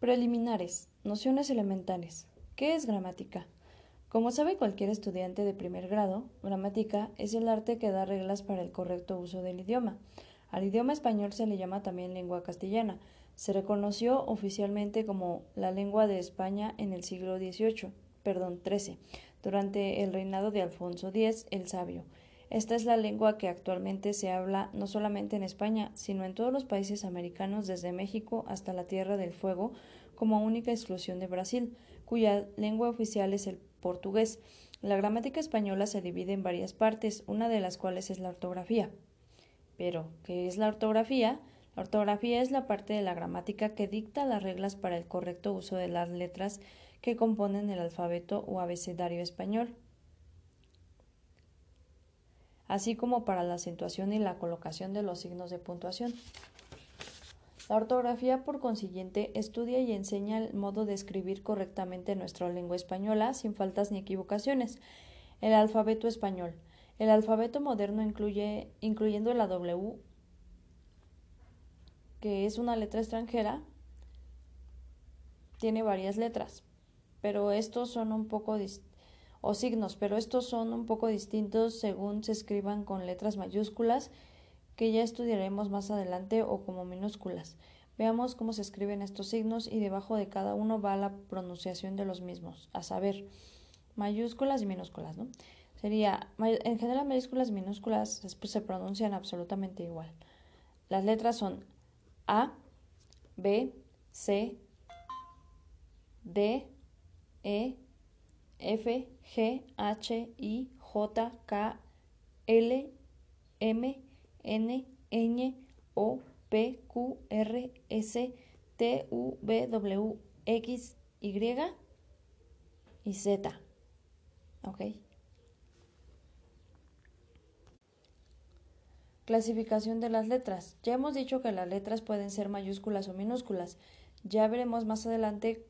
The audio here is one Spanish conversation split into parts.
Preliminares. Nociones elementales. ¿Qué es gramática? Como sabe cualquier estudiante de primer grado, gramática es el arte que da reglas para el correcto uso del idioma. Al idioma español se le llama también lengua castellana. Se reconoció oficialmente como la lengua de España en el siglo XVIII, perdón, XIII, durante el reinado de Alfonso X el Sabio. Esta es la lengua que actualmente se habla no solamente en España, sino en todos los países americanos desde México hasta la Tierra del Fuego, como única exclusión de Brasil, cuya lengua oficial es el portugués. La gramática española se divide en varias partes, una de las cuales es la ortografía. Pero, ¿qué es la ortografía? La ortografía es la parte de la gramática que dicta las reglas para el correcto uso de las letras que componen el alfabeto o abecedario español así como para la acentuación y la colocación de los signos de puntuación. La ortografía, por consiguiente, estudia y enseña el modo de escribir correctamente nuestra lengua española sin faltas ni equivocaciones. El alfabeto español. El alfabeto moderno incluye, incluyendo la W, que es una letra extranjera, tiene varias letras, pero estos son un poco distintos o signos, pero estos son un poco distintos según se escriban con letras mayúsculas, que ya estudiaremos más adelante, o como minúsculas. Veamos cómo se escriben estos signos y debajo de cada uno va la pronunciación de los mismos, a saber, mayúsculas y minúsculas, ¿no? Sería, en general mayúsculas y minúsculas se pronuncian absolutamente igual. Las letras son A, B, C, D, E, F, G, H, I, J, K, L, M, N, Ñ, O, P, Q, R, S, T, U, V, W, X, Y y Z. ¿Ok? Clasificación de las letras. Ya hemos dicho que las letras pueden ser mayúsculas o minúsculas. Ya veremos más adelante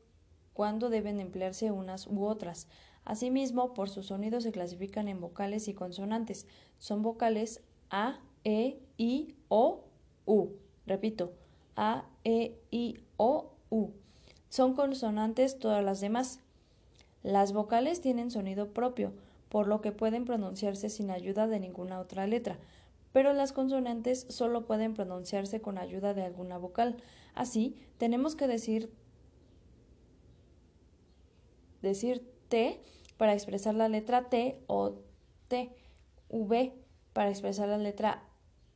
cuándo deben emplearse unas u otras. Asimismo, por su sonido se clasifican en vocales y consonantes. Son vocales A, E, I, O, U. Repito, A, E, I, O, U. Son consonantes todas las demás. Las vocales tienen sonido propio, por lo que pueden pronunciarse sin ayuda de ninguna otra letra, pero las consonantes solo pueden pronunciarse con ayuda de alguna vocal. Así, tenemos que decir decir T para expresar la letra T o T, V para expresar la letra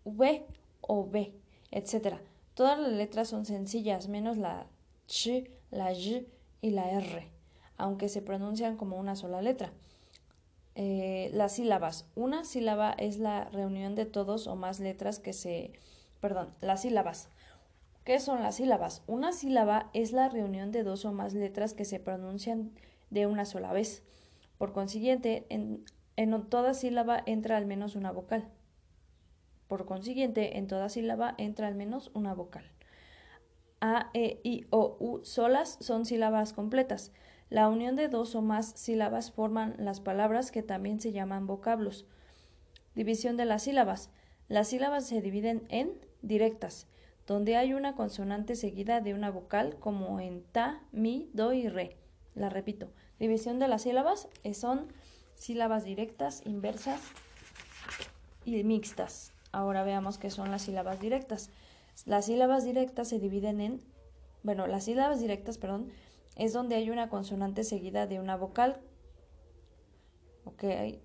V o B, etc. Todas las letras son sencillas, menos la Ch, la Y y la R, aunque se pronuncian como una sola letra. Eh, las sílabas. Una sílaba es la reunión de todos o más letras que se... Perdón, las sílabas. ¿Qué son las sílabas? Una sílaba es la reunión de dos o más letras que se pronuncian de una sola vez. Por consiguiente, en, toda sílaba entra al menos una vocal. Por consiguiente, en toda sílaba entra al menos una vocal. A, E, I, O, U solas son sílabas completas. La unión de dos o más sílabas forman las palabras que también se llaman vocablos. División de las sílabas. Las sílabas se dividen en directas, donde hay una consonante seguida de una vocal como en ta, mi, do y re. La repito. División de las sílabas eh, son sílabas directas, inversas y mixtas. Ahora veamos qué son las sílabas directas. Las sílabas directas se dividen en, bueno, las sílabas directas, perdón, es donde hay una consonante seguida de una vocal. Ok,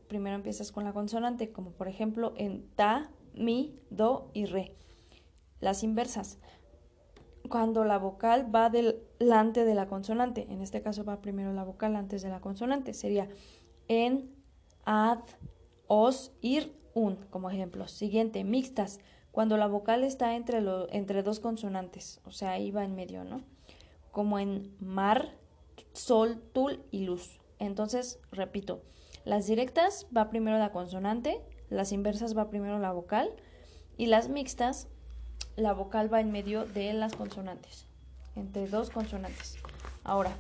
primero empiezas con la consonante, como por ejemplo en ta, mi, do y re. Las inversas cuando la vocal va delante de la consonante. En este caso va primero la vocal antes de la consonante. Sería en, ad, os, ir, un, como ejemplo. Siguiente, mixtas. Cuando la vocal está entre, entre dos consonantes, o sea, ahí va en medio, ¿no? Como en mar, sol, tul y luz. Entonces, repito, las directas va primero la consonante, las inversas va primero la vocal y las mixtas la vocal va en medio de las consonantes, entre dos consonantes. Ahora,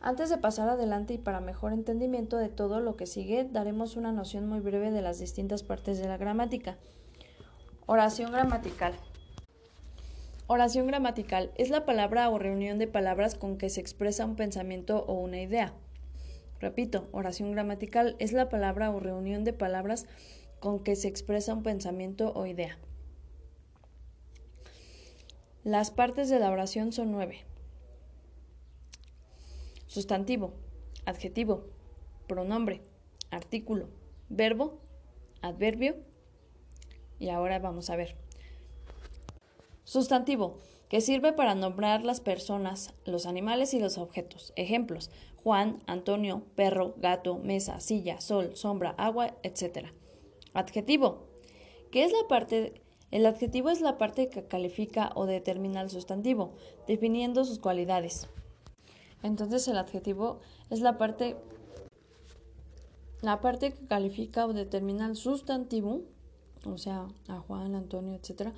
antes de pasar adelante y para mejor entendimiento de todo lo que sigue, daremos una noción muy breve de las distintas partes de la gramática. Oración gramatical. Oración gramatical es la palabra o reunión de palabras con que se expresa un pensamiento o una idea. Repito, oración gramatical es la palabra o reunión de palabras con que se expresa un pensamiento o idea. Las partes de la oración son nueve. Sustantivo, adjetivo, pronombre, artículo, verbo, adverbio. Y ahora vamos a ver. Sustantivo, que sirve para nombrar las personas, los animales y los objetos. Ejemplos: Juan, Antonio, perro, gato, mesa, silla, sol, sombra, agua, etc. Adjetivo, que es la parte el adjetivo es la parte que califica o determina el sustantivo, definiendo sus cualidades. Entonces el adjetivo es la parte la parte que califica o determina el sustantivo, o sea, a Juan, Antonio, etc.,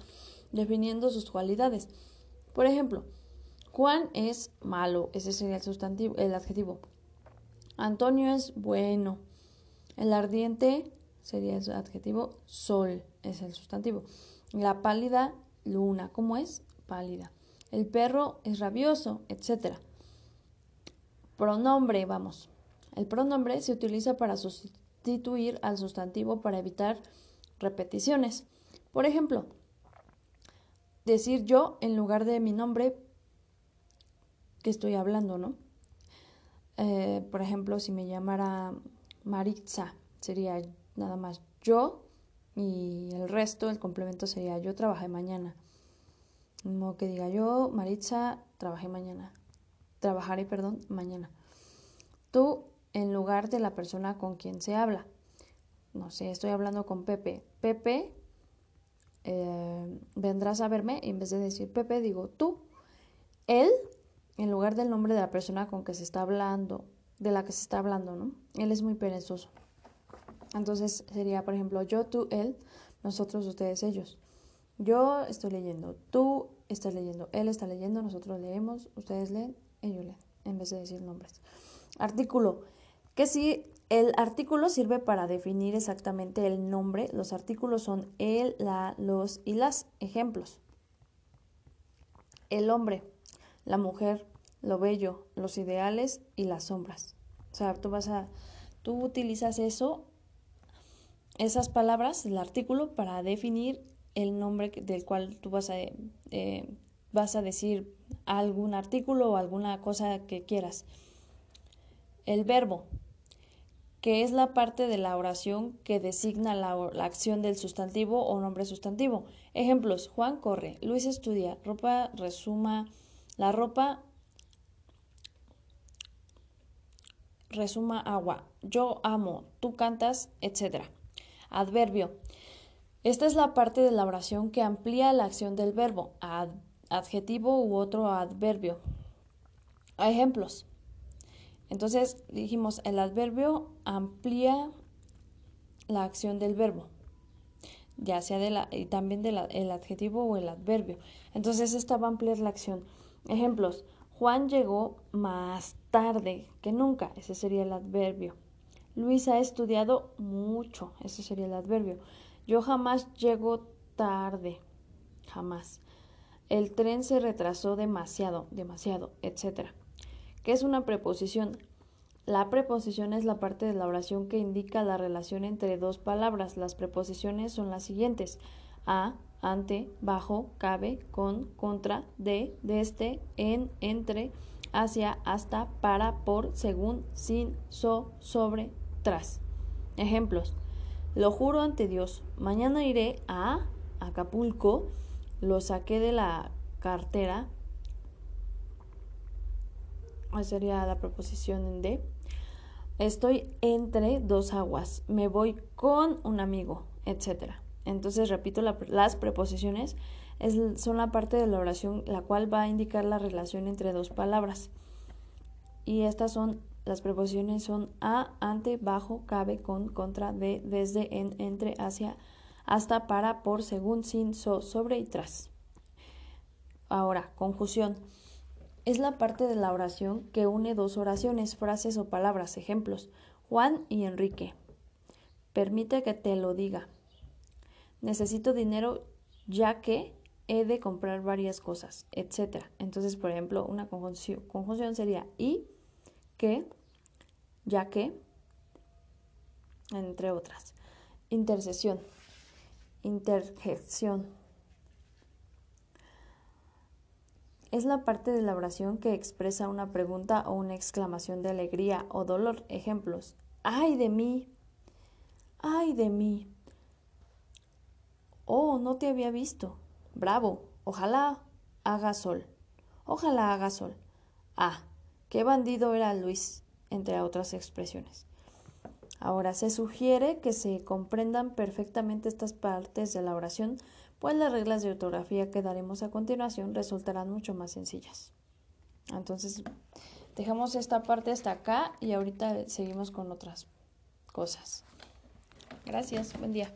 definiendo sus cualidades. Por ejemplo, Juan es malo, ese sería el sustantivo, el adjetivo. Antonio es bueno. El ardiente sería el adjetivo, sol es el sustantivo. La pálida, luna, ¿cómo es? Pálida. El perro es rabioso, etc. Pronombre, vamos. El pronombre se utiliza para sustituir al sustantivo para evitar repeticiones. Por ejemplo, decir yo en lugar de mi nombre que estoy hablando, ¿no? Eh, por ejemplo, si me llamara Maritza, sería nada más yo y el resto, el complemento sería yo trabajé mañana. No que diga yo, Maritza, trabajé mañana. Trabajaré, perdón, mañana. Tú en lugar de la persona con quien se habla. No sé, estoy hablando con Pepe. Pepe, eh, vendrás a verme y en vez de decir Pepe, digo tú. Él, en lugar del nombre de la persona con que se está hablando, de la que se está hablando, ¿no? Él es muy perezoso. Entonces sería, por ejemplo, yo, tú, él, nosotros, ustedes, ellos. Yo estoy leyendo, tú estás leyendo, él está leyendo, nosotros leemos, ustedes leen, ellos leen, en vez de decir nombres. Artículo. Que si el artículo sirve para definir exactamente el nombre, los artículos son el, la, los y las ejemplos. El hombre, la mujer, lo bello, los ideales y las sombras. O sea, tú vas a, tú utilizas eso esas palabras, el artículo, para definir el nombre del cual tú vas a, eh, vas a decir algún artículo o alguna cosa que quieras. El verbo, que es la parte de la oración que designa la, la, acción del sustantivo o nombre sustantivo. Ejemplos, Juan corre, Luis estudia, ropa resuma, la ropa resuma agua, yo amo, tú cantas, etc. Adverbio. Esta es la parte de la oración que amplía la acción del verbo, adjetivo u otro adverbio. Ejemplos. Entonces dijimos, el adverbio amplía la acción del verbo, ya sea de la, y también del adjetivo o el adverbio. Entonces esta va a ampliar la acción. Ejemplos. Juan llegó más tarde que nunca. Ese sería el adverbio. Luis ha estudiado mucho, ese sería el adverbio. Yo jamás llego tarde, jamás. El tren se retrasó demasiado, demasiado, etc. ¿Qué es una preposición? La preposición es la parte de la oración que indica la relación entre dos palabras. Las preposiciones son las siguientes. A, ante, bajo, cabe, con, contra, de, desde, en, entre, hacia, hasta, para, por, según, sin, so, sobre, tras. Ejemplos. Lo juro ante Dios. Mañana iré a Acapulco. Lo saqué de la cartera. sería la proposición en D. Estoy entre dos aguas. Me voy con un amigo, etc. Entonces, repito, las preposiciones son la parte de la oración la cual va a indicar la relación entre dos palabras. Y estas son las preposiciones son a, ante, bajo, cabe, con, contra, de, desde, en, entre, hacia, hasta, para, por, según, sin, so, sobre y tras. Ahora, conjunción. Es la parte de la oración que une dos oraciones, frases o palabras. Ejemplos. Juan y Enrique. Permite que te lo diga. Necesito dinero ya que he de comprar varias cosas, etc. Entonces, por ejemplo, una conjunción, sería y, que, ya que, entre otras. Intercesión, interjección. Es la parte de la oración que expresa una pregunta o una exclamación de alegría o dolor. Ejemplos. ¡Ay de mí! ¡Ay de mí! Oh, no te había visto. Bravo. Ojalá haga sol. Ojalá haga sol. Ah, qué bandido era Luis, entre otras expresiones. Ahora se sugiere que se comprendan perfectamente estas partes de la oración, pues las reglas de ortografía que daremos a continuación resultarán mucho más sencillas. Entonces, dejamos esta parte hasta acá y ahorita seguimos con otras cosas. Gracias, buen día.